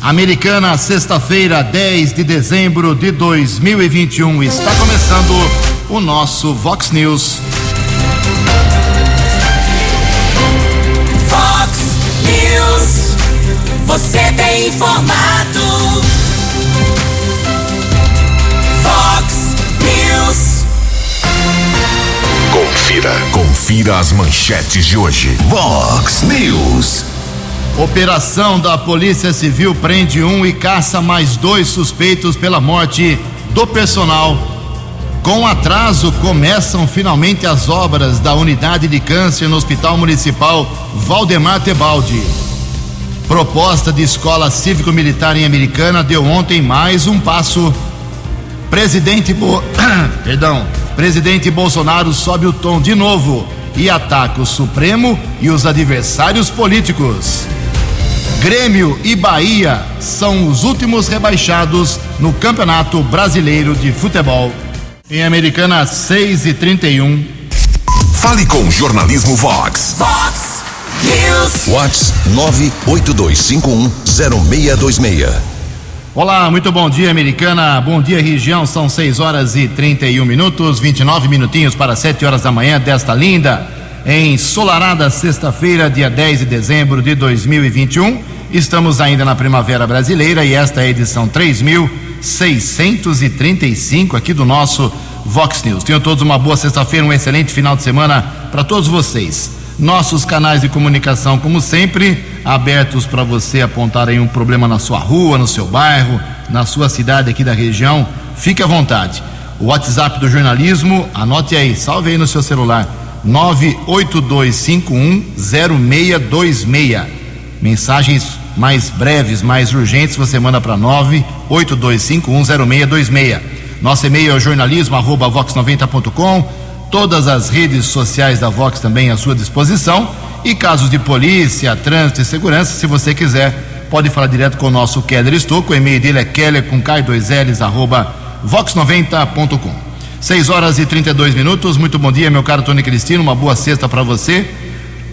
Americana, sexta-feira, 10 de dezembro de 2021. Está começando o nosso Vox News. Vox News. Você tem informado. Vox News. Confira. Confira as manchetes de hoje. Vox News. Operação da Polícia Civil prende um e caça mais dois suspeitos pela morte do personal. Com atraso, começam finalmente as obras da unidade de câncer no Hospital Municipal Valdemar Tebaldi. Proposta de escola cívico-militar em Americana deu ontem mais um passo. Presidente Bo... Perdão. Presidente Bolsonaro sobe o tom de novo e ataca o Supremo e os adversários políticos. Grêmio e Bahia são os últimos rebaixados no Campeonato Brasileiro de Futebol. Em Americana 6 e 31. Fale com o Jornalismo Vox. Vox News. Vox 982510626. Olá, muito bom dia, Americana. Bom dia, região. São 6 horas e 31 minutos, 29 minutinhos para 7 horas da manhã desta linda, ensolarada sexta-feira, dia 10 de dezembro de 2021. Estamos ainda na Primavera Brasileira e esta é a edição 3635 aqui do nosso Vox News. Tenham todos uma boa sexta-feira, um excelente final de semana para todos vocês. Nossos canais de comunicação, como sempre, abertos para você apontar aí um problema na sua rua, no seu bairro, na sua cidade aqui da região. Fique à vontade. O WhatsApp do jornalismo, anote aí, salve aí no seu celular. 982510626. Mensagens mais breves, mais urgentes, você manda para 982510626. Nosso e-mail é jornalismo@vox90.com. Todas as redes sociais da Vox também à sua disposição. E casos de polícia, trânsito e segurança, se você quiser, pode falar direto com o nosso Keller Estouco. O e-mail dele é keller com K2Ls, arroba vox90.com. 6 horas e 32 minutos. Muito bom dia, meu caro Tony Cristino. Uma boa sexta para você.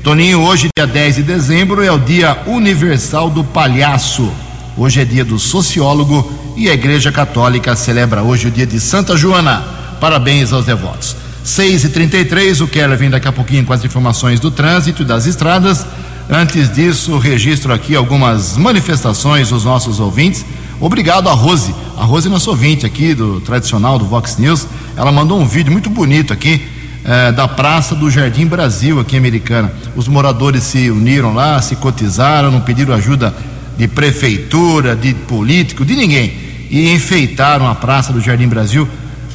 Toninho, hoje, dia 10 de dezembro, é o Dia Universal do Palhaço. Hoje é dia do sociólogo e a Igreja Católica celebra hoje o dia de Santa Joana. Parabéns aos devotos. 6 e 33 o Keller vem daqui a pouquinho com as informações do trânsito e das estradas. Antes disso, registro aqui algumas manifestações dos nossos ouvintes. Obrigado a Rose. A Rose é nosso ouvinte aqui do tradicional do Vox News. Ela mandou um vídeo muito bonito aqui eh, da Praça do Jardim Brasil, aqui em Americana. Os moradores se uniram lá, se cotizaram, não pediram ajuda de prefeitura, de político, de ninguém. E enfeitaram a Praça do Jardim Brasil.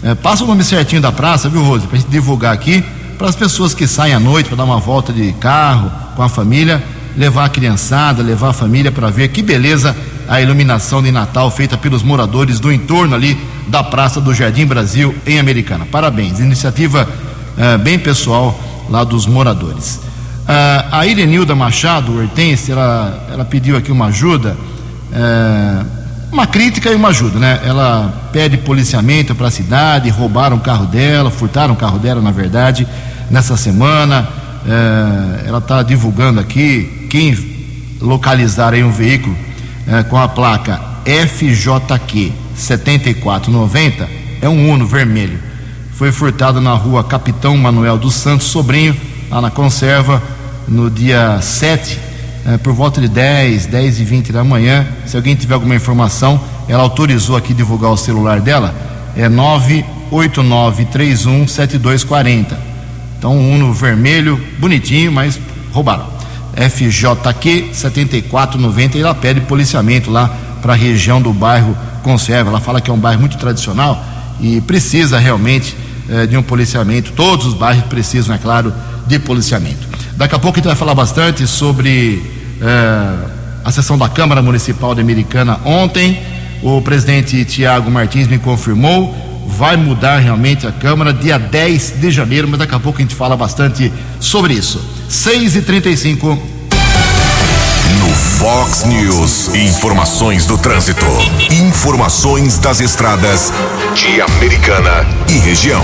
Eh, passa o nome certinho da praça, viu, Rose? Para gente divulgar aqui, para as pessoas que saem à noite para dar uma volta de carro com a família, levar a criançada, levar a família para ver que beleza a iluminação de Natal feita pelos moradores do entorno ali da Praça do Jardim Brasil em Americana. Parabéns, iniciativa uh, bem pessoal lá dos moradores. Uh, a Irenilda Machado, Hortense, ela, ela pediu aqui uma ajuda, uh, uma crítica e uma ajuda, né? Ela pede policiamento para a cidade, roubaram o carro dela, furtaram o carro dela, na verdade, nessa semana. ela está divulgando aqui, quem localizar aí um veículo com a placa FJQ 7490 é um Uno vermelho foi furtado na rua Capitão Manuel dos Santos Sobrinho, lá na conserva, no dia 7, eh, por volta de 10, 10 e 20 da manhã. Se alguém tiver alguma informação, ela autorizou aqui divulgar o celular dela, é 989317240. Então, um Uno vermelho, bonitinho, mas roubaram. FJQ 7490 e ela pede policiamento lá para a região do bairro Conserva. Ela fala que é um bairro muito tradicional e precisa realmente eh, de um policiamento. Todos os bairros precisam, é claro, de policiamento. Daqui a pouco a gente vai falar bastante sobre eh, a sessão da Câmara Municipal de Americana ontem. O presidente Tiago Martins me confirmou, vai mudar realmente a Câmara dia 10 de janeiro, mas daqui a pouco a gente fala bastante sobre isso. 6 e 35 no Fox News, informações do trânsito, informações das estradas de Americana e região.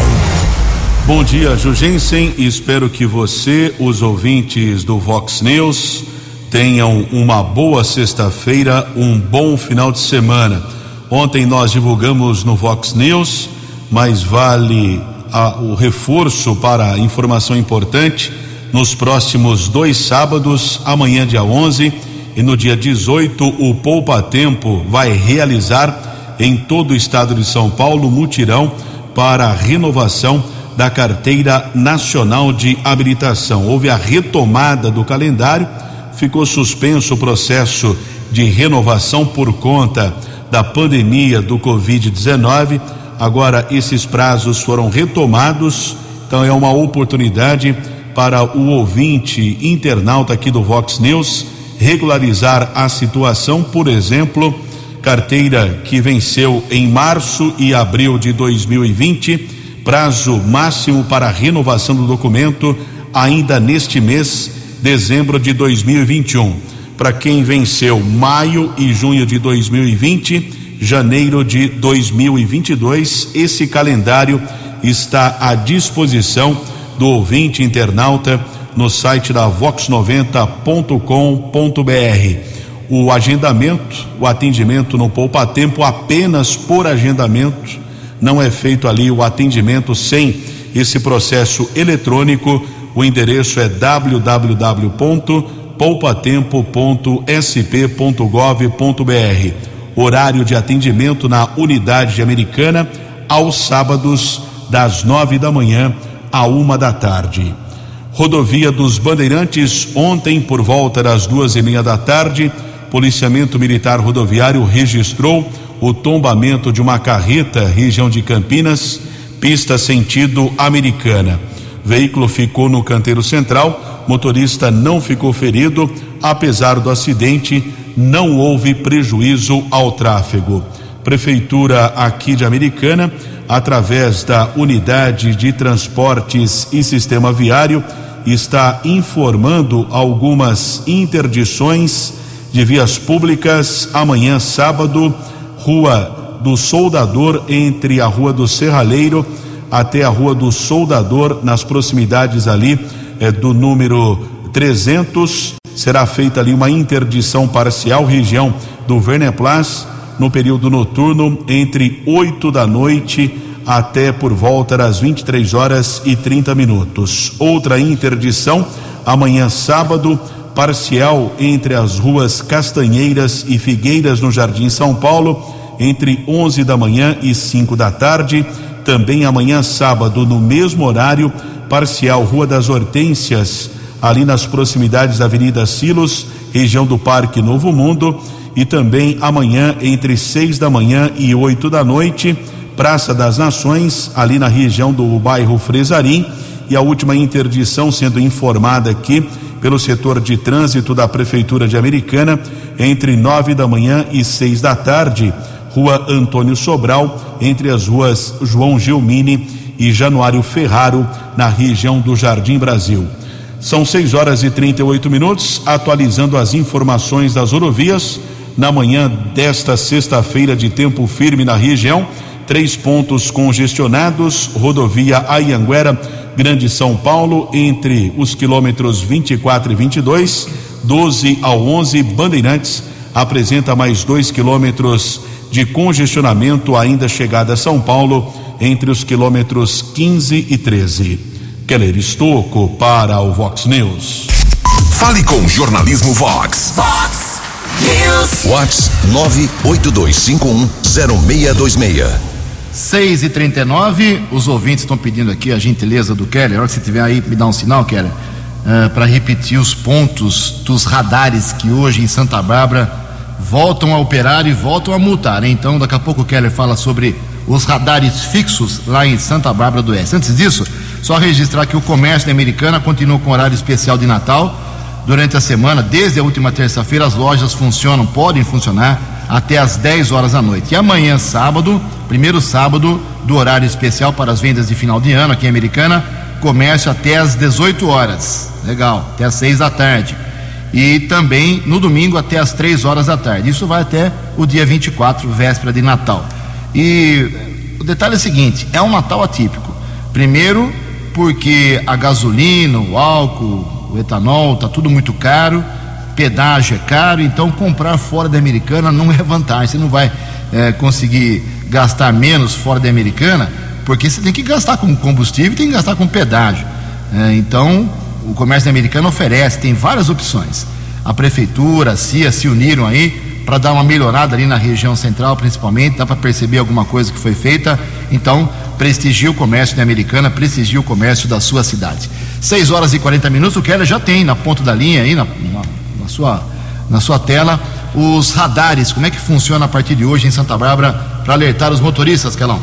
Bom dia, Jugensen. Espero que você, os ouvintes do Vox News, tenham uma boa sexta-feira, um bom final de semana. Ontem nós divulgamos no Vox News, mas vale a, o reforço para a informação importante. Nos próximos dois sábados, amanhã, dia 11, e no dia 18, o Poupa Tempo vai realizar em todo o estado de São Paulo mutirão para a renovação da carteira nacional de habilitação. Houve a retomada do calendário, ficou suspenso o processo de renovação por conta da pandemia do Covid-19. Agora, esses prazos foram retomados, então é uma oportunidade para o ouvinte internauta aqui do Vox News regularizar a situação, por exemplo, carteira que venceu em março e abril de 2020 prazo máximo para renovação do documento ainda neste mês, dezembro de 2021. Para quem venceu maio e junho de 2020, janeiro de 2022, esse calendário está à disposição do ouvinte internauta no site da vox90.com.br. O agendamento, o atendimento no Poupa Tempo apenas por agendamento não é feito ali o atendimento sem esse processo eletrônico. O endereço é www.poupatempo.sp.gov.br. Horário de atendimento na unidade americana aos sábados das nove da manhã à uma da tarde. Rodovia dos Bandeirantes, ontem por volta das duas e meia da tarde, policiamento militar rodoviário registrou o tombamento de uma carreta, região de Campinas, pista sentido americana. Veículo ficou no canteiro central, motorista não ficou ferido, apesar do acidente, não houve prejuízo ao tráfego. Prefeitura aqui de Americana, através da Unidade de Transportes e Sistema Viário, está informando algumas interdições de vias públicas amanhã, sábado Rua do Soldador, entre a Rua do Serralheiro até a Rua do Soldador, nas proximidades ali é, do número 300. Será feita ali uma interdição parcial, região do Verneplas, no período noturno, entre 8 da noite até por volta das 23 horas e 30 minutos. Outra interdição, amanhã sábado, parcial entre as ruas Castanheiras e Figueiras, no Jardim São Paulo entre 11 da manhã e 5 da tarde. Também amanhã, sábado, no mesmo horário, parcial Rua das Hortênsias, ali nas proximidades da Avenida Silos, região do Parque Novo Mundo. E também amanhã, entre 6 da manhã e 8 da noite, Praça das Nações, ali na região do bairro Fresarim. E a última interdição sendo informada aqui pelo setor de trânsito da Prefeitura de Americana, entre nove da manhã e seis da tarde Rua Antônio Sobral, entre as ruas João Gilmini e Januário Ferraro, na região do Jardim Brasil. São 6 horas e 38 minutos, atualizando as informações das rodovias. Na manhã desta sexta-feira, de tempo firme na região, três pontos congestionados: rodovia Ayanguera, Grande São Paulo, entre os quilômetros 24 e 22, 12 ao 11, Bandeirantes apresenta mais dois quilômetros de congestionamento ainda chegada a São Paulo entre os quilômetros 15 e 13. Keller Estocco para o Vox News. Fale com o jornalismo Vox. Vox News. Vox 982510626. 6 e 39 os ouvintes estão pedindo aqui a gentileza do Keller. A hora que você tiver aí, me dá um sinal, Keller, uh, para repetir os pontos dos radares que hoje em Santa Bárbara voltam a operar e voltam a multar. Então, daqui a pouco o Keller fala sobre os radares fixos lá em Santa Bárbara do Oeste. Antes disso, só registrar que o comércio da Americana continua com horário especial de Natal. Durante a semana, desde a última terça-feira, as lojas funcionam, podem funcionar até às 10 horas da noite. E amanhã, sábado, primeiro sábado do horário especial para as vendas de final de ano aqui em Americana, comércio até às 18 horas. Legal, até às 6 da tarde e também no domingo até as três horas da tarde. Isso vai até o dia 24, véspera de Natal. E o detalhe é o seguinte: é um Natal atípico. Primeiro, porque a gasolina, o álcool, o etanol, está tudo muito caro. pedágio é caro, então comprar fora da Americana não é vantagem. Você não vai é, conseguir gastar menos fora da Americana, porque você tem que gastar com combustível e tem que gastar com pedágio. É, então, o comércio americano oferece, tem várias opções. A prefeitura, a CIA se uniram aí para dar uma melhorada ali na região central, principalmente, dá para perceber alguma coisa que foi feita. Então, prestigie o comércio da Americana, prestigie o comércio da sua cidade. 6 horas e 40 minutos, o Keller já tem na ponta da linha aí, na, na, na, sua, na sua tela, os radares. Como é que funciona a partir de hoje em Santa Bárbara para alertar os motoristas, Kelão?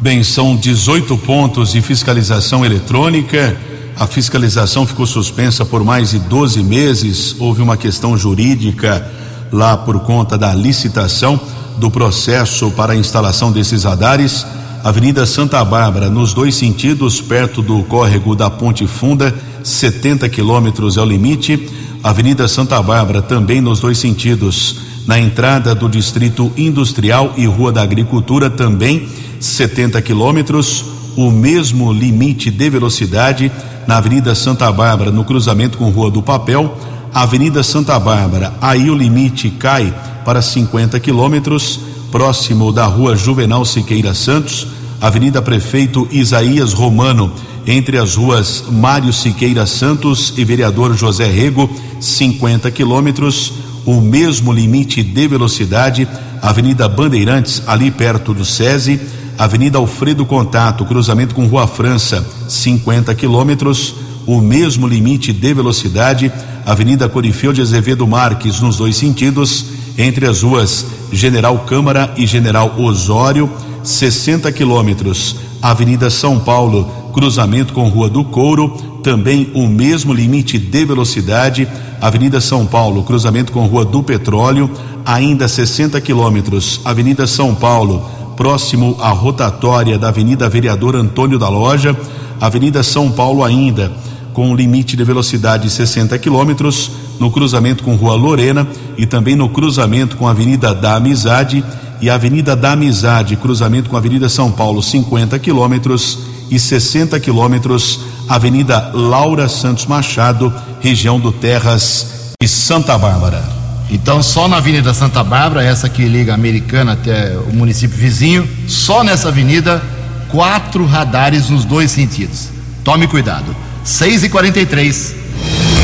Bem, são 18 pontos de fiscalização eletrônica. A fiscalização ficou suspensa por mais de 12 meses. Houve uma questão jurídica lá por conta da licitação do processo para a instalação desses radares. Avenida Santa Bárbara, nos dois sentidos, perto do córrego da Ponte Funda, 70 quilômetros é o limite. Avenida Santa Bárbara, também nos dois sentidos, na entrada do Distrito Industrial e Rua da Agricultura, também 70 quilômetros. O mesmo limite de velocidade na Avenida Santa Bárbara, no cruzamento com Rua do Papel Avenida Santa Bárbara, aí o limite cai para 50 quilômetros, próximo da Rua Juvenal Siqueira Santos, Avenida Prefeito Isaías Romano, entre as ruas Mário Siqueira Santos e Vereador José Rego, 50 quilômetros, o mesmo limite de velocidade, Avenida Bandeirantes, ali perto do SESI, Avenida Alfredo Contato, cruzamento com Rua França, 50 quilômetros, o mesmo limite de velocidade, Avenida Corifeu de Azevedo Marques, nos dois sentidos, entre as ruas General Câmara e General Osório, 60 quilômetros. Avenida São Paulo, cruzamento com Rua do Couro, também o mesmo limite de velocidade. Avenida São Paulo, cruzamento com Rua do Petróleo, ainda 60 quilômetros. Avenida São Paulo, próximo à rotatória da Avenida Vereador Antônio da Loja. Avenida São Paulo ainda com limite de velocidade 60 quilômetros no cruzamento com Rua Lorena e também no cruzamento com Avenida da Amizade e Avenida da Amizade, cruzamento com Avenida São Paulo, 50 quilômetros e 60 quilômetros, Avenida Laura Santos Machado, região do Terras e Santa Bárbara. Então, só na Avenida Santa Bárbara, essa que liga a Americana até o município vizinho, só nessa avenida, quatro radares nos dois sentidos. Tome cuidado. 6 e 43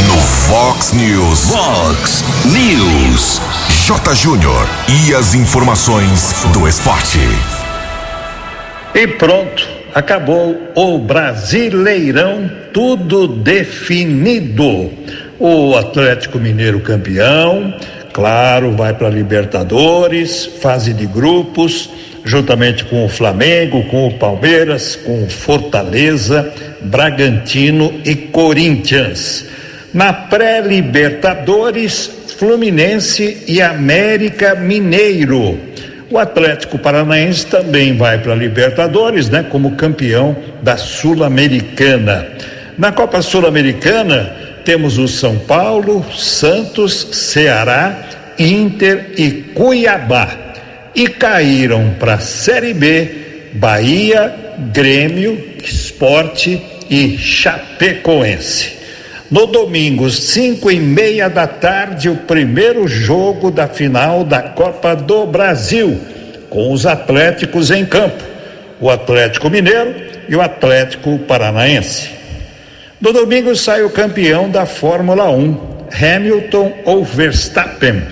No Fox News. Fox News. J. Júnior. E as informações do esporte. E pronto, acabou o Brasileirão, tudo definido. O Atlético Mineiro campeão, claro, vai para Libertadores, fase de grupos juntamente com o Flamengo, com o Palmeiras, com o Fortaleza, Bragantino e Corinthians. Na pré-Libertadores, Fluminense e América Mineiro. O Atlético Paranaense também vai para a Libertadores, né, como campeão da Sul-Americana. Na Copa Sul-Americana, temos o São Paulo, Santos, Ceará, Inter e Cuiabá e caíram para a Série B Bahia, Grêmio, Esporte e Chapecoense. No domingo, cinco e meia da tarde, o primeiro jogo da final da Copa do Brasil, com os Atléticos em campo, o Atlético Mineiro e o Atlético Paranaense. No domingo sai o campeão da Fórmula 1, Hamilton ou Verstappen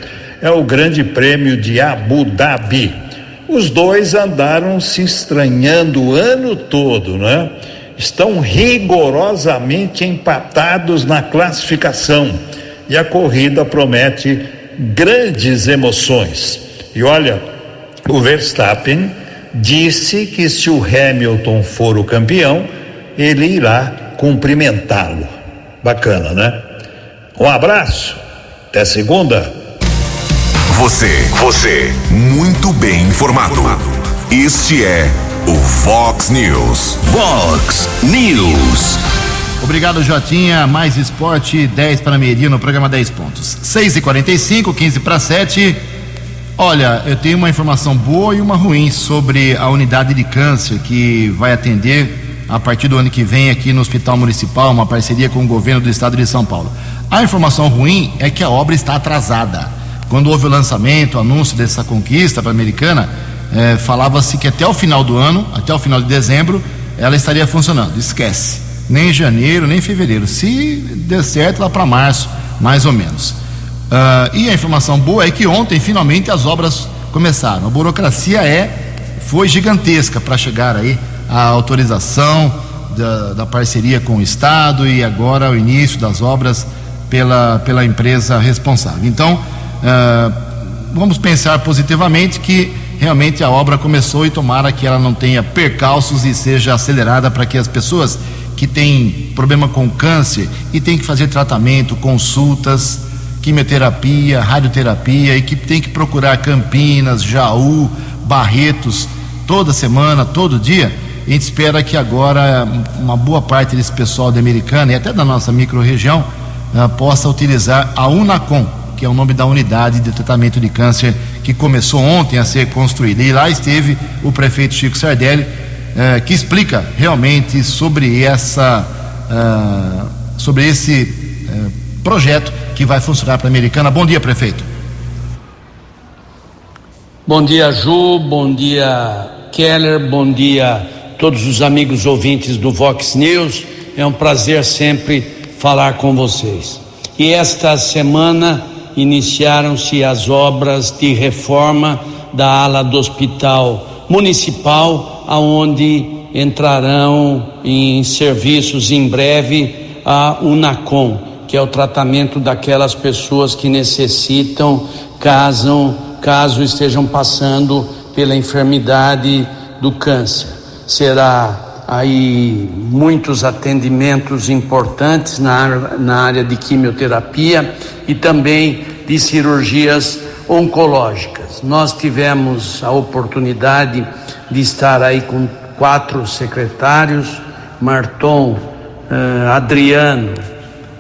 é o Grande Prêmio de Abu Dhabi. Os dois andaram se estranhando o ano todo, né? Estão rigorosamente empatados na classificação e a corrida promete grandes emoções. E olha, o Verstappen disse que se o Hamilton for o campeão, ele irá cumprimentá-lo. Bacana, né? Um abraço, até segunda. Você, você, muito bem informado. Este é o Fox News. Fox News. Obrigado, Jotinha. Mais esporte, 10 para meio-dia no programa 10 pontos. 6 e 45 15 para 7. Olha, eu tenho uma informação boa e uma ruim sobre a unidade de câncer que vai atender a partir do ano que vem aqui no Hospital Municipal, uma parceria com o governo do estado de São Paulo. A informação ruim é que a obra está atrasada. Quando houve o lançamento, o anúncio dessa conquista para a americana, eh, falava-se que até o final do ano, até o final de dezembro, ela estaria funcionando. Esquece. Nem em janeiro, nem em fevereiro. Se der certo, lá para março, mais ou menos. Uh, e a informação boa é que ontem, finalmente, as obras começaram. A burocracia é foi gigantesca para chegar aí a autorização da, da, parceria com o Estado e agora o início das obras pela, pela empresa responsável. Então, uh, vamos pensar positivamente que realmente a obra começou e tomara que ela não tenha percalços e seja acelerada para que as pessoas que têm problema com câncer e têm que fazer tratamento, consultas, quimioterapia, radioterapia e que tem que procurar Campinas, Jaú, Barretos toda semana, todo dia, a gente espera que agora uma boa parte desse pessoal de Americana e até da nossa microrregião uh, possa utilizar a Unacom, que é o nome da unidade de tratamento de câncer que começou ontem a ser construída. E lá esteve o prefeito Chico Sardelli, uh, que explica realmente sobre essa uh, sobre esse projeto que vai funcionar para a Americana. Bom dia, prefeito. Bom dia, Ju. Bom dia, Keller. Bom dia, todos os amigos ouvintes do Vox News. É um prazer sempre falar com vocês. E esta semana iniciaram-se as obras de reforma da ala do Hospital Municipal, aonde entrarão em serviços em breve a Unacom que é o tratamento daquelas pessoas que necessitam, caso, caso estejam passando pela enfermidade do câncer. Será aí muitos atendimentos importantes na, na área de quimioterapia e também de cirurgias oncológicas. Nós tivemos a oportunidade de estar aí com quatro secretários, Marton, uh, Adriano,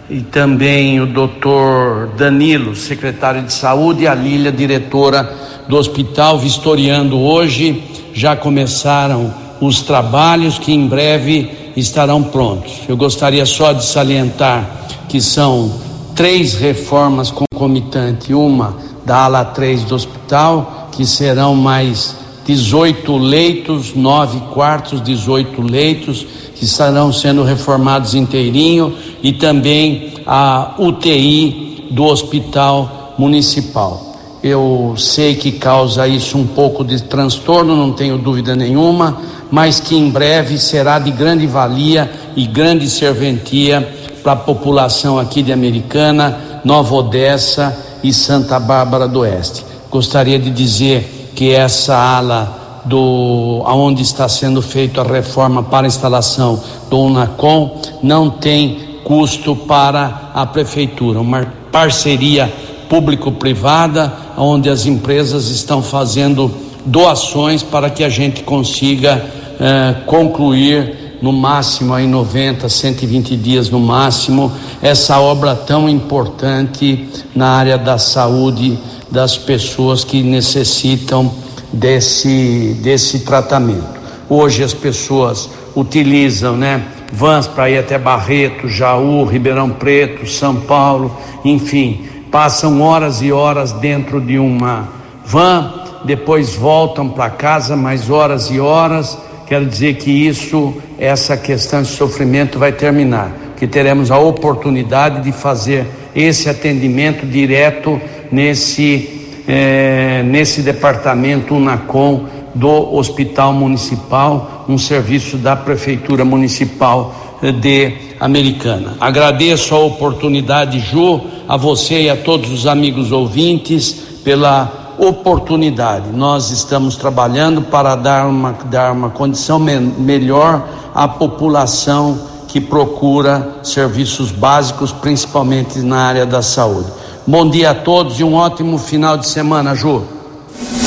e também o doutor Danilo, secretário de saúde, e a Lília, diretora do hospital, vistoriando hoje. Já começaram os trabalhos que em breve estarão prontos. Eu gostaria só de salientar que são três reformas concomitantes: uma da ala 3 do hospital, que serão mais 18 leitos, nove quartos, 18 leitos que estarão sendo reformados inteirinho e também a UTI do Hospital Municipal. Eu sei que causa isso um pouco de transtorno, não tenho dúvida nenhuma, mas que em breve será de grande valia e grande serventia para a população aqui de Americana, Nova Odessa e Santa Bárbara do Oeste. Gostaria de dizer que essa ala do aonde está sendo feita a reforma para a instalação do Unacom não tem custo para a prefeitura, uma parceria público-privada onde as empresas estão fazendo doações para que a gente consiga eh, concluir no máximo em 90, 120 dias no máximo essa obra tão importante na área da saúde das pessoas que necessitam desse, desse tratamento. Hoje as pessoas utilizam, né, vans para ir até Barreto, Jaú, Ribeirão Preto, São Paulo, enfim, passam horas e horas dentro de uma van, depois voltam para casa mais horas e horas. Quero dizer que isso, essa questão de sofrimento vai terminar, que teremos a oportunidade de fazer esse atendimento direto nesse é, nesse departamento UNACOM do Hospital Municipal, um serviço da Prefeitura Municipal eh, de Americana. Agradeço a oportunidade, Ju, a você e a todos os amigos ouvintes pela oportunidade. Nós estamos trabalhando para dar uma, dar uma condição me melhor à população que procura serviços básicos, principalmente na área da saúde. Bom dia a todos e um ótimo final de semana, Ju.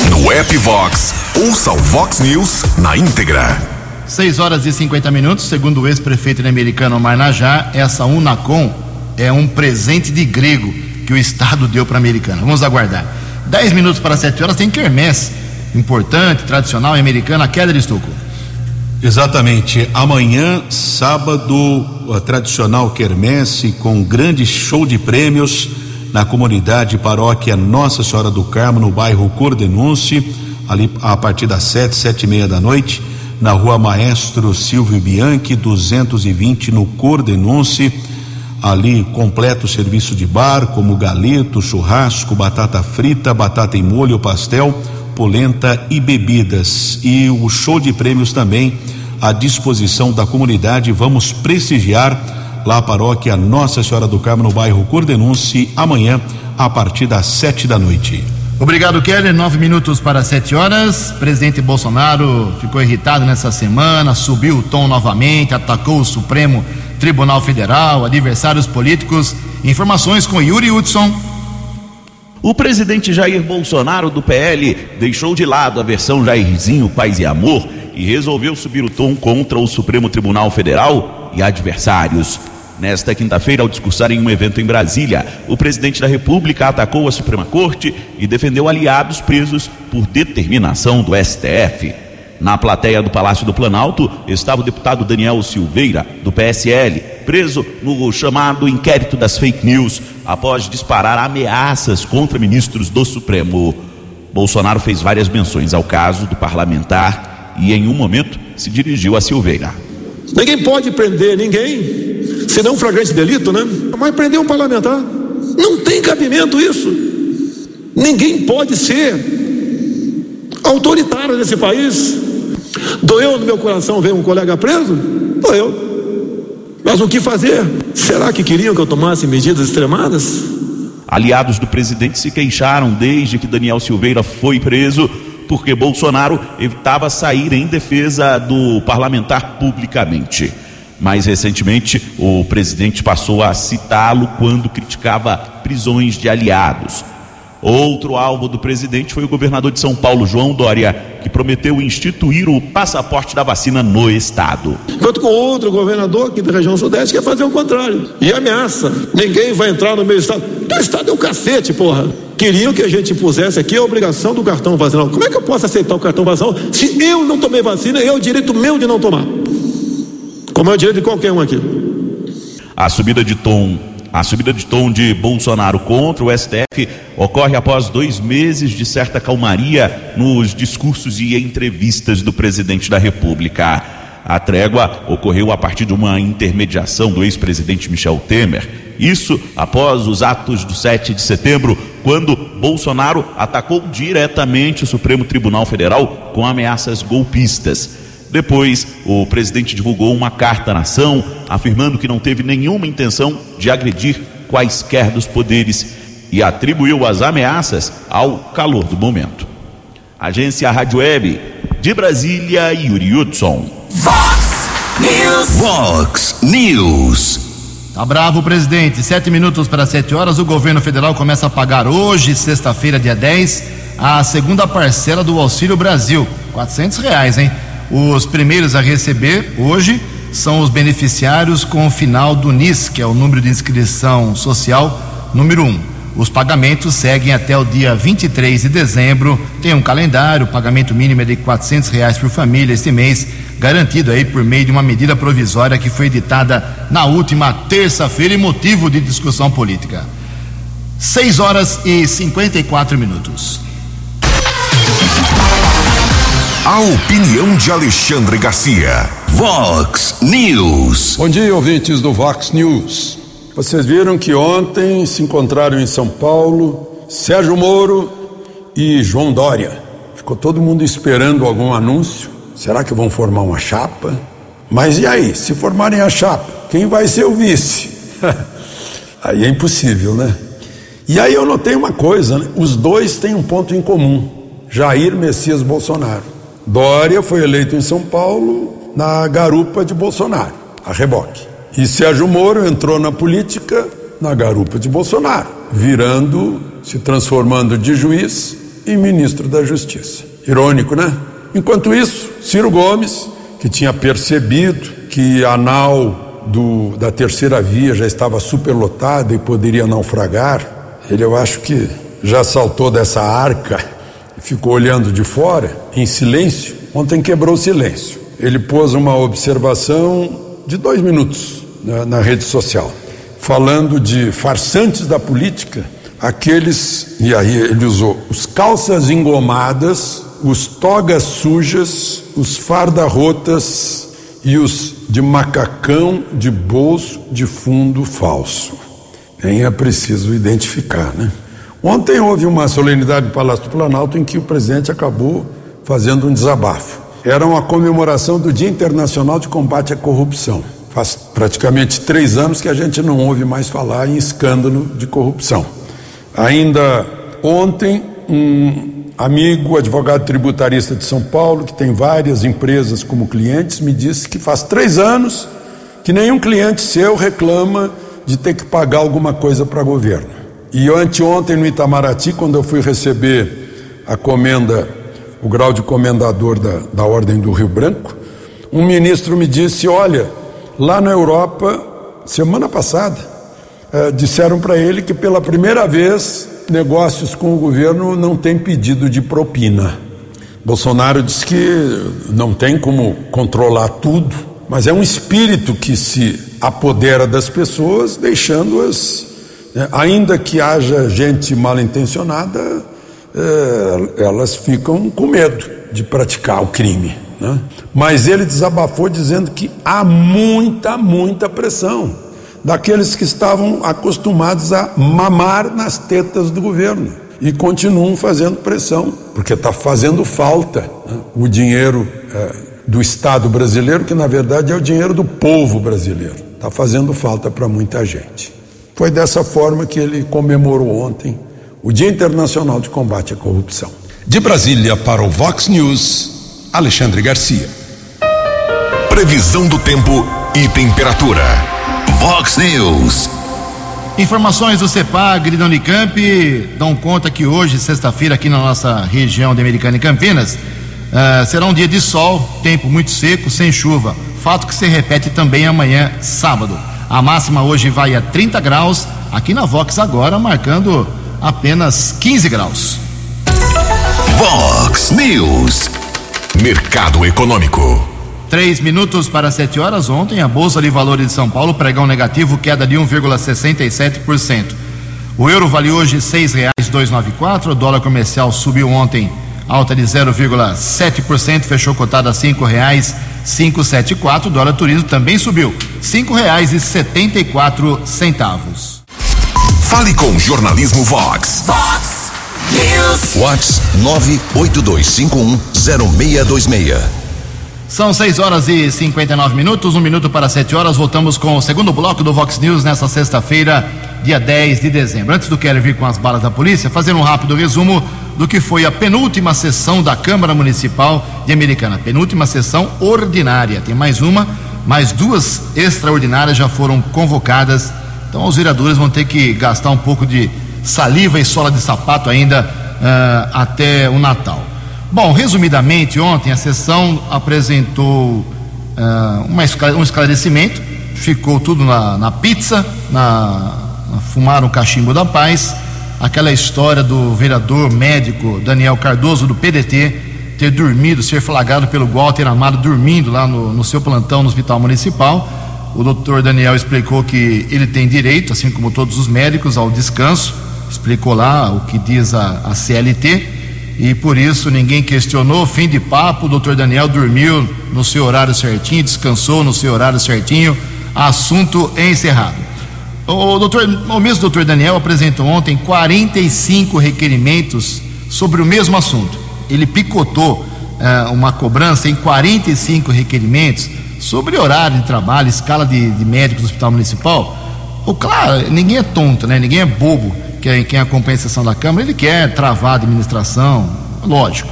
No app Vox, ouça o Vox News na íntegra. 6 horas e 50 minutos, segundo o ex-prefeito americano Marnajá, essa Unacom é um presente de grego que o Estado deu para a americana. Vamos aguardar. 10 minutos para 7 horas tem quermesse importante, tradicional, americana, queda de estuco. Exatamente. Amanhã, sábado, a tradicional quermesse com grande show de prêmios na comunidade paróquia Nossa Senhora do Carmo, no bairro Cordenunce, ali a partir das sete, sete e meia da noite, na rua Maestro Silvio Bianchi, 220, no Cordenunce. Ali completo serviço de bar, como galeto, churrasco, batata frita, batata em molho, pastel polenta e bebidas. E o show de prêmios também à disposição da comunidade. Vamos prestigiar lá a paróquia Nossa Senhora do Carmo, no bairro Cordenunce, amanhã, a partir das sete da noite. Obrigado, Keller. Nove minutos para sete horas. Presidente Bolsonaro ficou irritado nessa semana, subiu o tom novamente, atacou o Supremo Tribunal Federal, adversários políticos. Informações com Yuri Hudson. O presidente Jair Bolsonaro do PL deixou de lado a versão Jairzinho Paz e Amor e resolveu subir o tom contra o Supremo Tribunal Federal e adversários. Nesta quinta-feira, ao discursar em um evento em Brasília, o presidente da República atacou a Suprema Corte e defendeu aliados presos por determinação do STF. Na plateia do Palácio do Planalto estava o deputado Daniel Silveira, do PSL, preso no chamado inquérito das fake news, após disparar ameaças contra ministros do Supremo. Bolsonaro fez várias menções ao caso do parlamentar e, em um momento, se dirigiu a Silveira. Ninguém pode prender ninguém, senão um flagrante delito, né? Mas prender um parlamentar. Não tem cabimento isso. Ninguém pode ser autoritário nesse país. Doeu no meu coração ver um colega preso? Doeu. Mas o que fazer? Será que queriam que eu tomasse medidas extremadas? Aliados do presidente se queixaram desde que Daniel Silveira foi preso, porque Bolsonaro evitava sair em defesa do parlamentar publicamente. Mais recentemente, o presidente passou a citá-lo quando criticava prisões de aliados. Outro alvo do presidente foi o governador de São Paulo, João Dória, que prometeu instituir o passaporte da vacina no estado. Enquanto com outro governador aqui da região sudeste quer fazer o contrário. E ameaça: ninguém vai entrar no meu estado. O estado é um cacete, porra. Queriam que a gente pusesse aqui a obrigação do cartão vacinal. Como é que eu posso aceitar o cartão vacinal se eu não tomei vacina e é o direito meu de não tomar? Como é o direito de qualquer um aqui. A subida de tom a subida de tom de Bolsonaro contra o STF ocorre após dois meses de certa calmaria nos discursos e entrevistas do presidente da República. A trégua ocorreu a partir de uma intermediação do ex-presidente Michel Temer. Isso após os atos do 7 de setembro, quando Bolsonaro atacou diretamente o Supremo Tribunal Federal com ameaças golpistas. Depois, o presidente divulgou uma carta à nação, afirmando que não teve nenhuma intenção de agredir quaisquer dos poderes e atribuiu as ameaças ao calor do momento. Agência Rádio Web, de Brasília, Yuri Hudson. Fox News. Fox News. Tá bravo presidente. Sete minutos para sete horas. O governo federal começa a pagar hoje, sexta-feira, dia 10, a segunda parcela do Auxílio Brasil. Quatrocentos reais, hein? Os primeiros a receber hoje são os beneficiários com o final do NIS, que é o número de inscrição social número 1. Os pagamentos seguem até o dia 23 de dezembro. Tem um calendário, o pagamento mínimo é de R$ reais por família este mês, garantido aí por meio de uma medida provisória que foi editada na última terça-feira e motivo de discussão política. 6 horas e 54 minutos. A opinião de Alexandre Garcia. Vox News. Bom dia, ouvintes do Vox News. Vocês viram que ontem se encontraram em São Paulo Sérgio Moro e João Dória. Ficou todo mundo esperando algum anúncio. Será que vão formar uma chapa? Mas e aí, se formarem a chapa, quem vai ser o vice? aí é impossível, né? E aí eu notei uma coisa, né? os dois têm um ponto em comum: Jair Messias Bolsonaro. Dória foi eleito em São Paulo na garupa de Bolsonaro, a reboque. E Sérgio Moro entrou na política na garupa de Bolsonaro, virando, se transformando de juiz em ministro da Justiça. Irônico, né? Enquanto isso, Ciro Gomes, que tinha percebido que a nau do, da terceira via já estava superlotada e poderia naufragar, ele eu acho que já saltou dessa arca ficou olhando de fora, em silêncio. Ontem quebrou o silêncio. ele pôs uma observação de dois minutos na, na rede social, falando de farsantes da política, aqueles, e aí ele usou os calças engomadas, os togas sujas, os farda-rotas e os de macacão de bolso de fundo falso. Nem é preciso identificar, né? Ontem houve uma solenidade no Palácio do Planalto em que o presidente acabou fazendo um desabafo. Era uma comemoração do Dia Internacional de Combate à Corrupção. Faz praticamente três anos que a gente não ouve mais falar em escândalo de corrupção. Ainda ontem, um amigo, advogado tributarista de São Paulo, que tem várias empresas como clientes, me disse que faz três anos que nenhum cliente seu reclama de ter que pagar alguma coisa para governo. E anteontem no Itamaraty, quando eu fui receber a comenda, o grau de comendador da, da Ordem do Rio Branco, um ministro me disse: Olha, lá na Europa, semana passada, eh, disseram para ele que pela primeira vez negócios com o governo não tem pedido de propina. Bolsonaro disse que não tem como controlar tudo, mas é um espírito que se apodera das pessoas, deixando-as ainda que haja gente mal intencionada, é, elas ficam com medo de praticar o crime. Né? Mas ele desabafou dizendo que há muita, muita pressão daqueles que estavam acostumados a mamar nas tetas do governo e continuam fazendo pressão, porque está fazendo falta né? o dinheiro é, do Estado brasileiro, que na verdade é o dinheiro do povo brasileiro. Está fazendo falta para muita gente. Foi dessa forma que ele comemorou ontem o Dia Internacional de Combate à Corrupção. De Brasília para o Vox News, Alexandre Garcia. Previsão do tempo e temperatura. Vox News. Informações do CEPAG da Unicamp dão conta que hoje, sexta-feira, aqui na nossa região de Americana e Campinas, uh, será um dia de sol, tempo muito seco, sem chuva. Fato que se repete também amanhã, sábado. A máxima hoje vai a 30 graus, aqui na Vox agora marcando apenas 15 graus. Vox News. Mercado Econômico. Três minutos para sete horas. Ontem, a Bolsa de Valores de São Paulo pregão negativo, queda de 1,67%. O euro vale hoje R$ 6,294. O dólar comercial subiu ontem, alta de 0,7%, fechou cotado a cinco reais 574. O dólar turismo também subiu, cinco reais e setenta e quatro centavos. Fale com Jornalismo Vox. Vox News. Vox 982510626. São 6 horas e 59 minutos, um minuto para 7 horas. Voltamos com o segundo bloco do Vox News nessa sexta-feira, dia 10 de dezembro. Antes do Keller vir com as balas da polícia, fazer um rápido resumo do que foi a penúltima sessão da Câmara Municipal de Americana. Penúltima sessão ordinária. Tem mais uma, mais duas extraordinárias já foram convocadas. Então os vereadores vão ter que gastar um pouco de saliva e sola de sapato ainda uh, até o Natal. Bom, resumidamente, ontem a sessão apresentou uh, um esclarecimento, ficou tudo na, na pizza, na, na fumaram o cachimbo da paz aquela história do vereador médico Daniel Cardoso, do PDT, ter dormido, ser flagrado pelo Walter Amado dormindo lá no, no seu plantão no Hospital Municipal. O doutor Daniel explicou que ele tem direito, assim como todos os médicos, ao descanso, explicou lá o que diz a, a CLT, e por isso ninguém questionou. Fim de papo, o doutor Daniel dormiu no seu horário certinho, descansou no seu horário certinho, assunto encerrado. O, doutor, o mesmo doutor Daniel apresentou ontem 45 requerimentos sobre o mesmo assunto. Ele picotou uh, uma cobrança em 45 requerimentos sobre horário de trabalho, escala de, de médicos do hospital municipal. O, claro, ninguém é tonto, né? ninguém é bobo. Quem, quem acompanha a sessão da Câmara, ele quer travar a administração, lógico,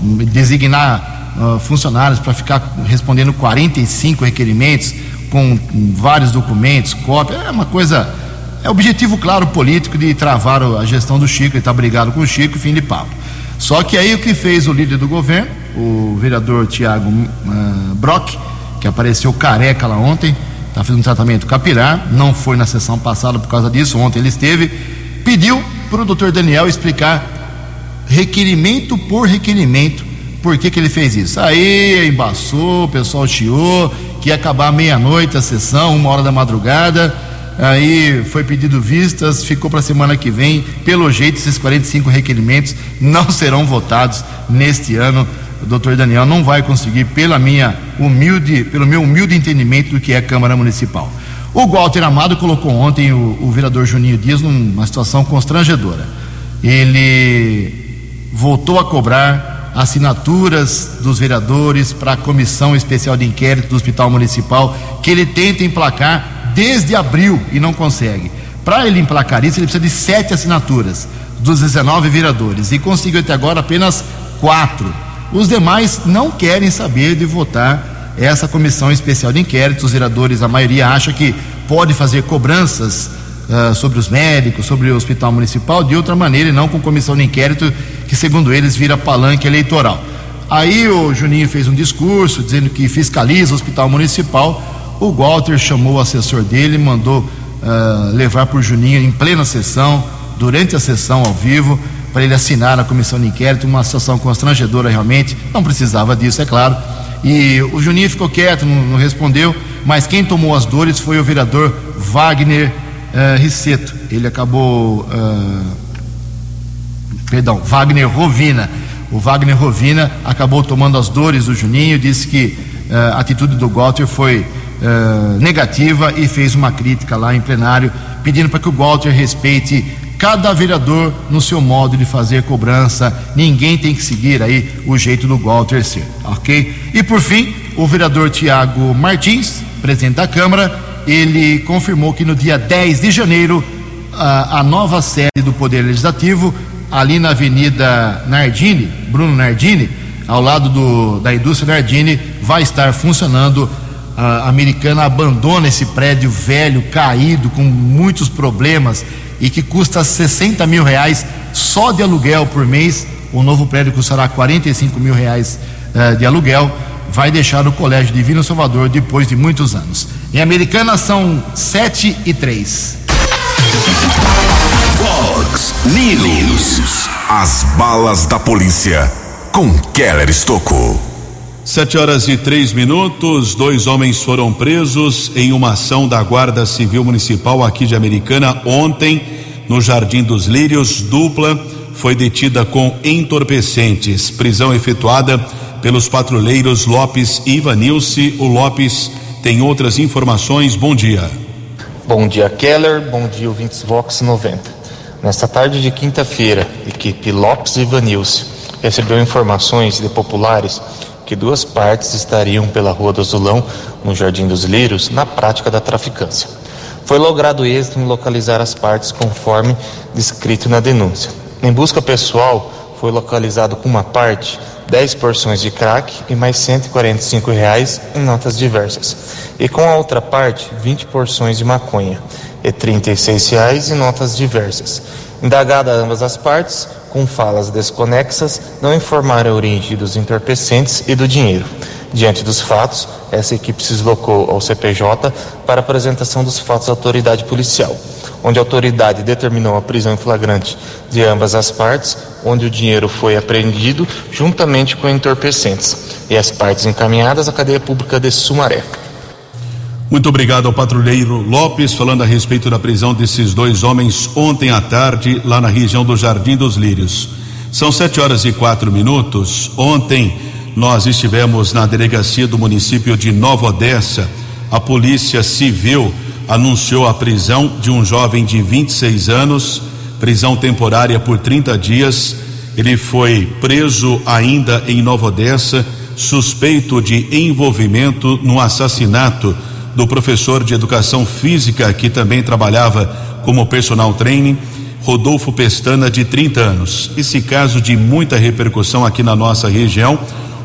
designar uh, funcionários para ficar respondendo 45 requerimentos com vários documentos, cópia, é uma coisa. É objetivo claro político de travar a gestão do Chico, ele está brigado com o Chico, fim de papo. Só que aí o que fez o líder do governo, o vereador Tiago uh, Brock, que apareceu careca lá ontem, está fazendo um tratamento capilar, não foi na sessão passada por causa disso, ontem ele esteve, pediu para o doutor Daniel explicar requerimento por requerimento por que, que ele fez isso. Aí embaçou, o pessoal chiou, que ia acabar meia-noite a sessão, uma hora da madrugada. Aí foi pedido vistas, ficou para a semana que vem. Pelo jeito, esses 45 requerimentos não serão votados neste ano. O doutor Daniel não vai conseguir, pela minha humilde, pelo meu humilde entendimento do que é Câmara Municipal. O Walter Amado colocou ontem o, o vereador Juninho Dias numa situação constrangedora. Ele voltou a cobrar assinaturas dos vereadores para a comissão especial de inquérito do Hospital Municipal, que ele tenta emplacar desde abril e não consegue. Para ele emplacar isso, ele precisa de sete assinaturas dos 19 vereadores e conseguiu até agora apenas quatro. Os demais não querem saber de votar essa comissão especial de inquérito. Os vereadores, a maioria, acha que pode fazer cobranças uh, sobre os médicos, sobre o hospital municipal, de outra maneira e não com comissão de inquérito, que segundo eles vira palanque eleitoral. Aí o Juninho fez um discurso dizendo que fiscaliza o hospital municipal. O Walter chamou o assessor dele, mandou uh, levar por Juninho em plena sessão, durante a sessão ao vivo, para ele assinar na comissão de inquérito, uma situação constrangedora realmente. Não precisava disso, é claro e o Juninho ficou quieto, não, não respondeu, mas quem tomou as dores foi o vereador Wagner uh, Risseto. Ele acabou. Uh, perdão, Wagner Rovina. O Wagner Rovina acabou tomando as dores do Juninho, disse que uh, a atitude do Walter foi negativa e fez uma crítica lá em plenário, pedindo para que o Walter respeite cada vereador no seu modo de fazer cobrança, ninguém tem que seguir aí o jeito do Walter ser, ok? E por fim, o vereador Tiago Martins, presidente da Câmara, ele confirmou que no dia 10 de janeiro a, a nova sede do Poder Legislativo, ali na Avenida Nardini, Bruno Nardini, ao lado do, da indústria Nardini, vai estar funcionando. A americana abandona esse prédio velho, caído, com muitos problemas e que custa 60 mil reais só de aluguel por mês. O novo prédio custará 45 mil reais uh, de aluguel. Vai deixar o Colégio Divino Salvador depois de muitos anos. Em Americana são 7 e 3. Fox News. As balas da polícia com Keller Estocou. Sete horas e três minutos, dois homens foram presos em uma ação da Guarda Civil Municipal aqui de Americana ontem, no Jardim dos Lírios. Dupla foi detida com entorpecentes. Prisão efetuada pelos patrulheiros Lopes e Ivanilce. O Lopes tem outras informações. Bom dia. Bom dia, Keller. Bom dia, ouvintes Vox 90. Nesta tarde de quinta-feira, equipe Lopes e Ivanilce recebeu informações de populares que duas partes estariam pela Rua do Azulão, no Jardim dos Lírios, na prática da traficância. Foi logrado êxito em localizar as partes conforme descrito na denúncia. Em busca pessoal, foi localizado com uma parte 10 porções de crack e mais 145 reais em notas diversas, e com a outra parte 20 porções de maconha e 36 reais em notas diversas. Indagada ambas as partes, com falas desconexas, não informaram a origem dos entorpecentes e do dinheiro. Diante dos fatos, essa equipe se deslocou ao CPJ para apresentação dos fatos à autoridade policial, onde a autoridade determinou a prisão em flagrante de ambas as partes, onde o dinheiro foi apreendido juntamente com entorpecentes, e as partes encaminhadas à cadeia pública de Sumaré. Muito obrigado ao patrulheiro Lopes, falando a respeito da prisão desses dois homens ontem à tarde, lá na região do Jardim dos Lírios. São sete horas e quatro minutos. Ontem nós estivemos na delegacia do município de Nova Odessa. A Polícia Civil anunciou a prisão de um jovem de 26 anos, prisão temporária por 30 dias. Ele foi preso ainda em Nova Odessa, suspeito de envolvimento no assassinato do professor de educação física que também trabalhava como personal training, Rodolfo Pestana, de 30 anos. Esse caso de muita repercussão aqui na nossa região.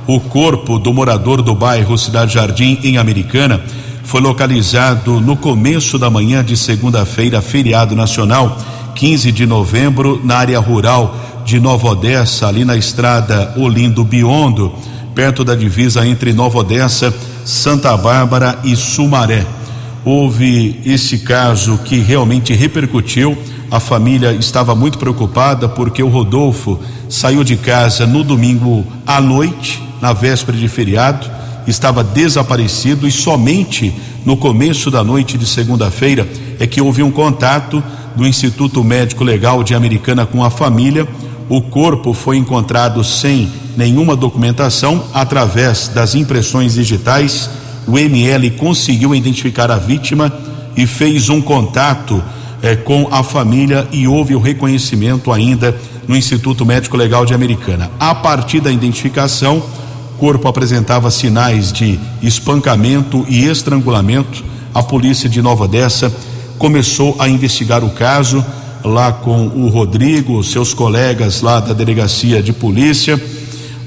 O corpo do morador do bairro Cidade Jardim, em Americana, foi localizado no começo da manhã de segunda-feira, feriado nacional, 15 de novembro, na área rural de Nova Odessa, ali na estrada Olindo Biondo, perto da divisa entre Nova Odessa Santa Bárbara e Sumaré. houve esse caso que realmente repercutiu. A família estava muito preocupada porque o Rodolfo saiu de casa no domingo à noite, na véspera de feriado, estava desaparecido e somente no começo da noite de segunda-feira é que houve um contato do Instituto Médico Legal de Americana com a família. O corpo foi encontrado sem nenhuma documentação através das impressões digitais o ML conseguiu identificar a vítima e fez um contato eh, com a família e houve o reconhecimento ainda no Instituto Médico Legal de Americana. A partir da identificação, corpo apresentava sinais de espancamento e estrangulamento. A polícia de Nova Odessa começou a investigar o caso lá com o Rodrigo, seus colegas lá da delegacia de polícia.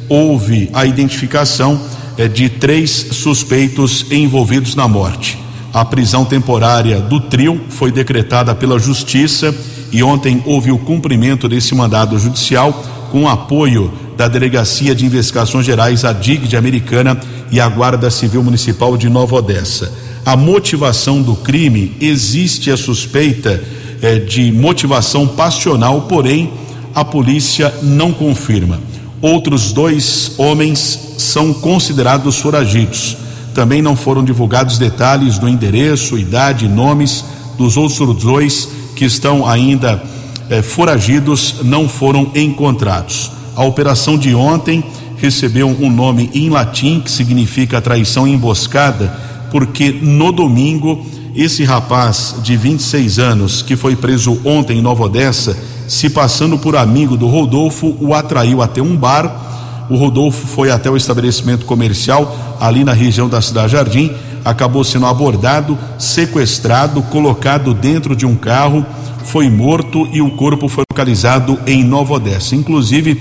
Houve a identificação é, de três suspeitos envolvidos na morte. A prisão temporária do trio foi decretada pela Justiça e ontem houve o cumprimento desse mandado judicial com apoio da Delegacia de Investigações Gerais, a DIG de Americana e a Guarda Civil Municipal de Nova Odessa. A motivação do crime existe a suspeita eh, de motivação passional, porém a polícia não confirma. Outros dois homens são considerados foragidos. Também não foram divulgados detalhes do endereço, idade nomes dos outros dois que estão ainda eh, foragidos, não foram encontrados. A operação de ontem recebeu um nome em latim que significa traição emboscada, porque no domingo esse rapaz de 26 anos que foi preso ontem em Nova Odessa, se passando por amigo do Rodolfo, o atraiu até um bar o Rodolfo foi até o estabelecimento comercial ali na região da Cidade Jardim, acabou sendo abordado, sequestrado, colocado dentro de um carro, foi morto e o corpo foi localizado em Nova Odessa. Inclusive,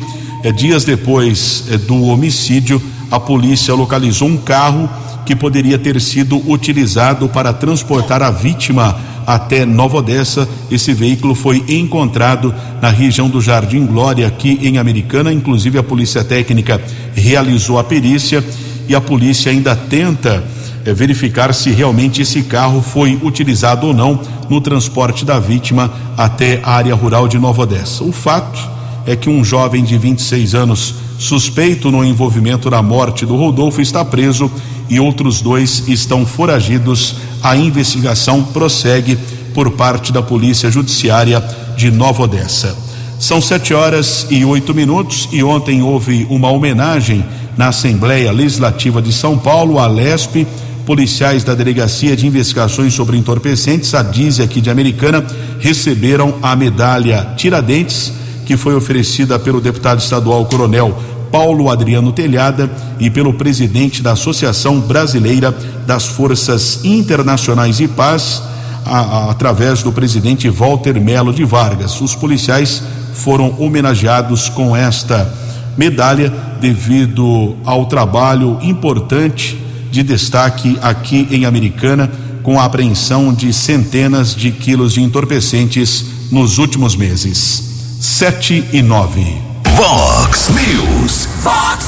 dias depois eh, do homicídio, a polícia localizou um carro que poderia ter sido utilizado para transportar a vítima até Nova Odessa. Esse veículo foi encontrado na região do Jardim Glória, aqui em Americana. Inclusive, a Polícia Técnica realizou a perícia e a polícia ainda tenta é, verificar se realmente esse carro foi utilizado ou não no transporte da vítima até a área rural de Nova Odessa. O fato é que um jovem de 26 anos, suspeito no envolvimento na morte do Rodolfo, está preso e outros dois estão foragidos. A investigação prossegue por parte da Polícia Judiciária de Nova Odessa. São sete horas e oito minutos e ontem houve uma homenagem na Assembleia Legislativa de São Paulo, a LESP, policiais da Delegacia de Investigações sobre Entorpecentes, a DISE aqui de Americana, receberam a medalha Tiradentes, que foi oferecida pelo deputado estadual Coronel Paulo Adriano Telhada e pelo presidente da Associação Brasileira das Forças Internacionais e Paz, a, a, através do presidente Walter Melo de Vargas. Os policiais foram homenageados com esta medalha devido ao trabalho importante de destaque aqui em Americana com a apreensão de centenas de quilos de entorpecentes nos últimos meses. Sete e nove. Vox News. Vox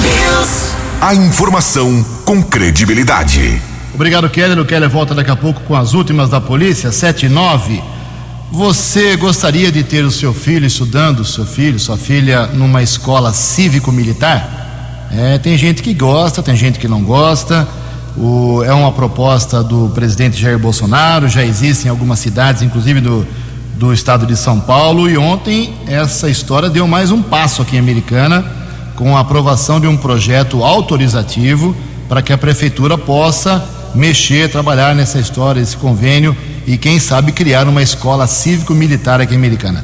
News. A informação com credibilidade. Obrigado, Keller. O Keller volta daqui a pouco com as últimas da polícia, 7 e 9. Você gostaria de ter o seu filho estudando, seu filho, sua filha, numa escola cívico-militar? É, tem gente que gosta, tem gente que não gosta. O, é uma proposta do presidente Jair Bolsonaro, já existe em algumas cidades, inclusive do, do estado de São Paulo. E ontem essa história deu mais um passo aqui em Americana, com a aprovação de um projeto autorizativo para que a prefeitura possa mexer, trabalhar nessa história, esse convênio e, quem sabe, criar uma escola cívico-militar aqui em Americana.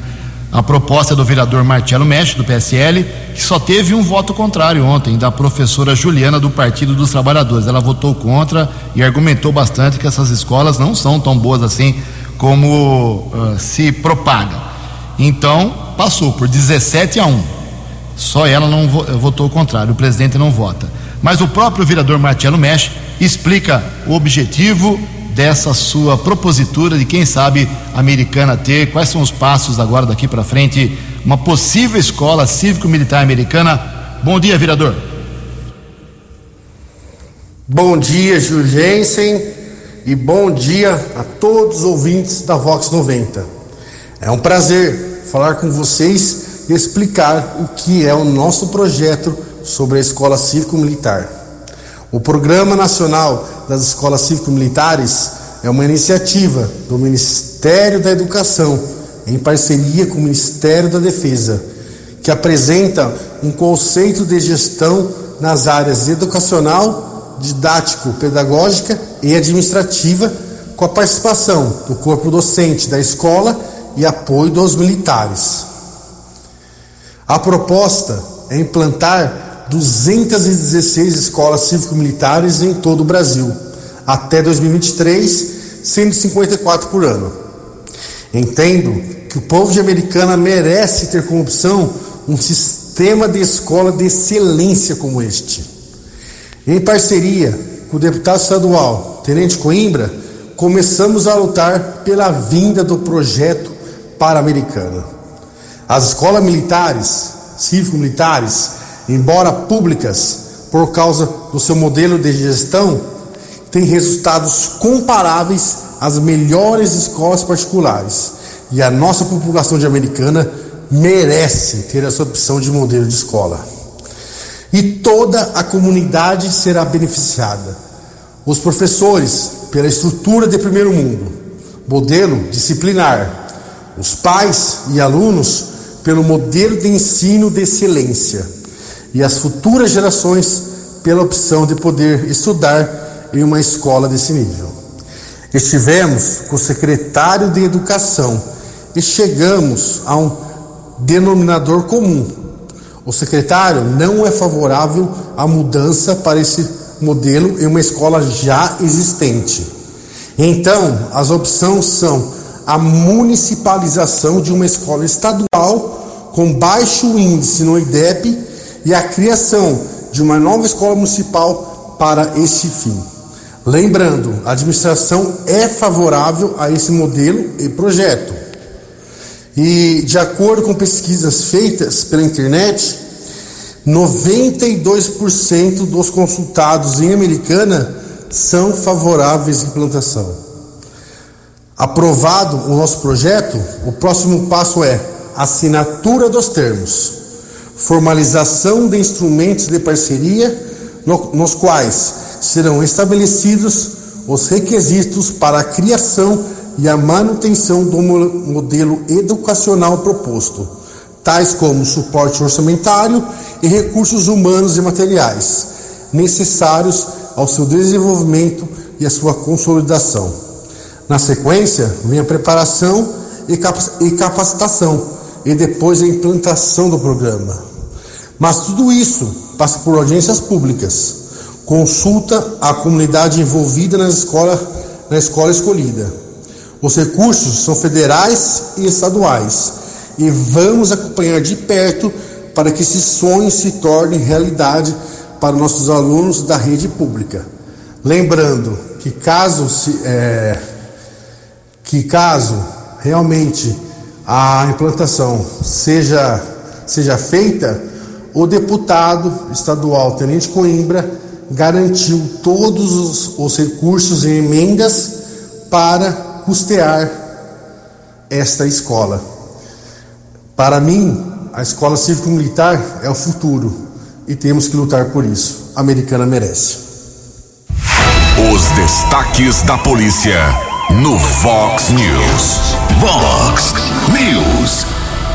A proposta é do vereador Marcelo Mestre, do PSL, que só teve um voto contrário ontem, da professora Juliana, do Partido dos Trabalhadores. Ela votou contra e argumentou bastante que essas escolas não são tão boas assim como uh, se propaga. Então, passou por 17 a 1. Só ela não votou o contrário, o presidente não vota. Mas o próprio vereador Marcelo Mesh explica o objetivo dessa sua propositura de quem sabe americana ter, quais são os passos agora daqui para frente, uma possível escola cívico-militar americana. Bom dia, vereador. Bom dia, Jurgensen e bom dia a todos os ouvintes da Vox 90. É um prazer falar com vocês e explicar o que é o nosso projeto sobre a Escola Cívico-Militar. O Programa Nacional das Escolas Cívico-Militares é uma iniciativa do Ministério da Educação, em parceria com o Ministério da Defesa, que apresenta um conceito de gestão nas áreas educacional, didático, pedagógica e administrativa, com a participação do corpo docente da escola e apoio dos militares. A proposta é implantar 216 escolas cívico-militares em todo o Brasil, até 2023, sendo 54 por ano. Entendo que o povo de Americana merece ter como opção um sistema de escola de excelência como este. Em parceria com o deputado estadual Tenente Coimbra, começamos a lutar pela vinda do projeto para a Americana. As escolas militares, cívico-militares, embora públicas, por causa do seu modelo de gestão, têm resultados comparáveis às melhores escolas particulares. E a nossa população de Americana merece ter essa opção de modelo de escola. E toda a comunidade será beneficiada. Os professores, pela estrutura de primeiro mundo, modelo disciplinar, os pais e alunos pelo modelo de ensino de excelência e as futuras gerações pela opção de poder estudar em uma escola desse nível. Estivemos com o secretário de Educação e chegamos a um denominador comum. O secretário não é favorável à mudança para esse modelo em uma escola já existente. Então, as opções são a municipalização de uma escola estadual com baixo índice no IDEP e a criação de uma nova escola municipal para esse fim. Lembrando, a administração é favorável a esse modelo e projeto. E de acordo com pesquisas feitas pela internet, 92% dos consultados em Americana são favoráveis à implantação. Aprovado o nosso projeto, o próximo passo é assinatura dos termos, formalização de instrumentos de parceria, no, nos quais serão estabelecidos os requisitos para a criação e a manutenção do modelo educacional proposto, tais como suporte orçamentário e recursos humanos e materiais necessários ao seu desenvolvimento e à sua consolidação. Na sequência, vem a preparação e capacitação e depois a implantação do programa. Mas tudo isso passa por audiências públicas, consulta à comunidade envolvida na escola, na escola escolhida. Os recursos são federais e estaduais e vamos acompanhar de perto para que esse sonho se torne realidade para nossos alunos da rede pública. Lembrando que caso se, é, que caso realmente a implantação seja, seja feita, o deputado estadual Tenente Coimbra garantiu todos os, os recursos e emendas para custear esta escola. Para mim, a escola cívico-militar é o futuro e temos que lutar por isso. A americana merece. Os destaques da polícia no Fox News. Fox News.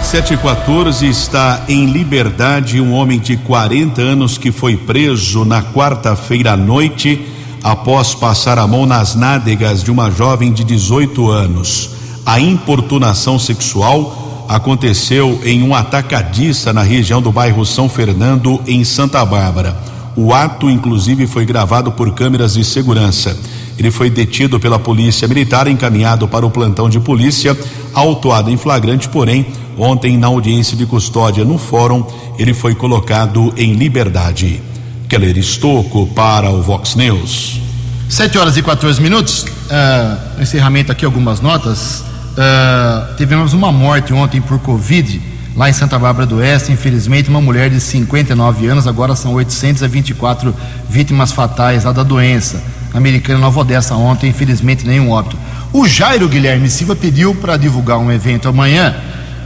714 está em liberdade um homem de 40 anos que foi preso na quarta-feira à noite após passar a mão nas nádegas de uma jovem de 18 anos. A importunação sexual aconteceu em um atacadista na região do bairro São Fernando, em Santa Bárbara. O ato, inclusive, foi gravado por câmeras de segurança. Ele foi detido pela polícia militar, encaminhado para o plantão de polícia, autuado em flagrante, porém, ontem, na audiência de custódia no fórum, ele foi colocado em liberdade. Keller Estocco para o Vox News. 7 horas e 14 minutos. Uh, encerramento aqui, algumas notas. Uh, tivemos uma morte ontem por Covid lá em Santa Bárbara do Oeste. Infelizmente, uma mulher de 59 anos, agora são 824 vítimas fatais lá da doença. Americana Nova Odessa ontem, infelizmente nenhum óbito. O Jairo Guilherme Silva pediu para divulgar um evento amanhã,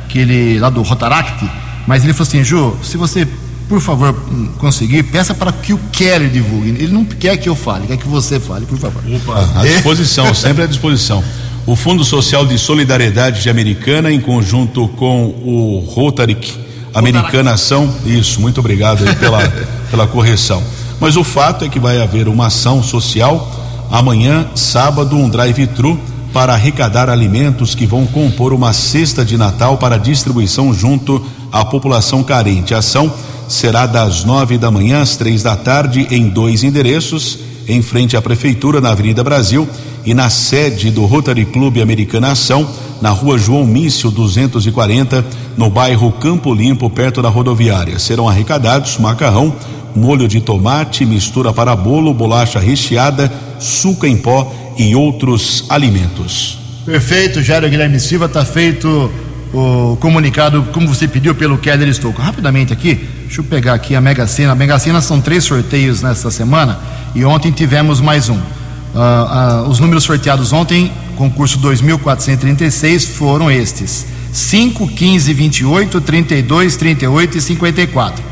que ele lá do Rotaract, mas ele falou assim, Ju, se você por favor conseguir, peça para que o Keller divulgue. Ele não quer que eu fale, quer que você fale, por favor. Opa, à disposição, sempre à disposição. O Fundo Social de Solidariedade de Americana, em conjunto com o Rotaric Americana Ação, isso, muito obrigado pela, pela correção. Mas o fato é que vai haver uma ação social amanhã, sábado, um drive-thru para arrecadar alimentos que vão compor uma cesta de Natal para distribuição junto à população carente. A ação será das nove da manhã às três da tarde em dois endereços, em frente à Prefeitura, na Avenida Brasil, e na sede do Rotary Clube Americana Ação, na rua João Mício 240, no bairro Campo Limpo, perto da rodoviária. Serão arrecadados macarrão, molho de tomate, mistura para bolo, bolacha recheada, suco em pó e outros alimentos. Perfeito, Jairo Guilherme Silva, está feito o comunicado, como você pediu, pelo Keller Estouco. Rapidamente aqui, deixa eu pegar aqui a Mega Sena. A Mega Sena são três sorteios nesta semana e ontem tivemos mais um. Uh, uh, os números sorteados ontem, concurso 2436, foram estes: 5, 15, 28, 32, 38 e 54.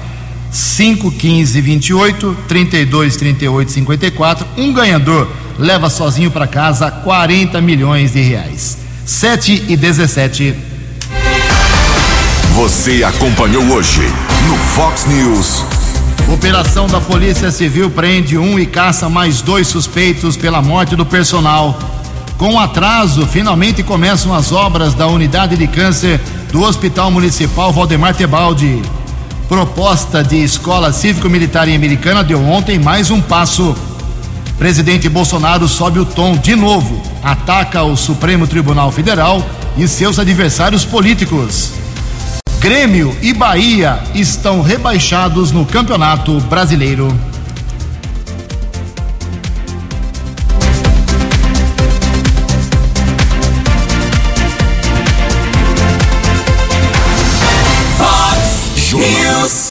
5, 15, 28, 32, 38 e 54. Um ganhador leva sozinho para casa 40 milhões de reais. 7 e 17. Você acompanhou hoje no Fox News. Operação da Polícia Civil prende um e caça mais dois suspeitos pela morte do personal. Com atraso, finalmente começam as obras da unidade de câncer do Hospital Municipal Valdemar Tebaldi. Proposta de escola cívico-militar em Americana deu ontem mais um passo. Presidente Bolsonaro sobe o tom de novo, ataca o Supremo Tribunal Federal e seus adversários políticos. Grêmio e Bahia estão rebaixados no Campeonato Brasileiro.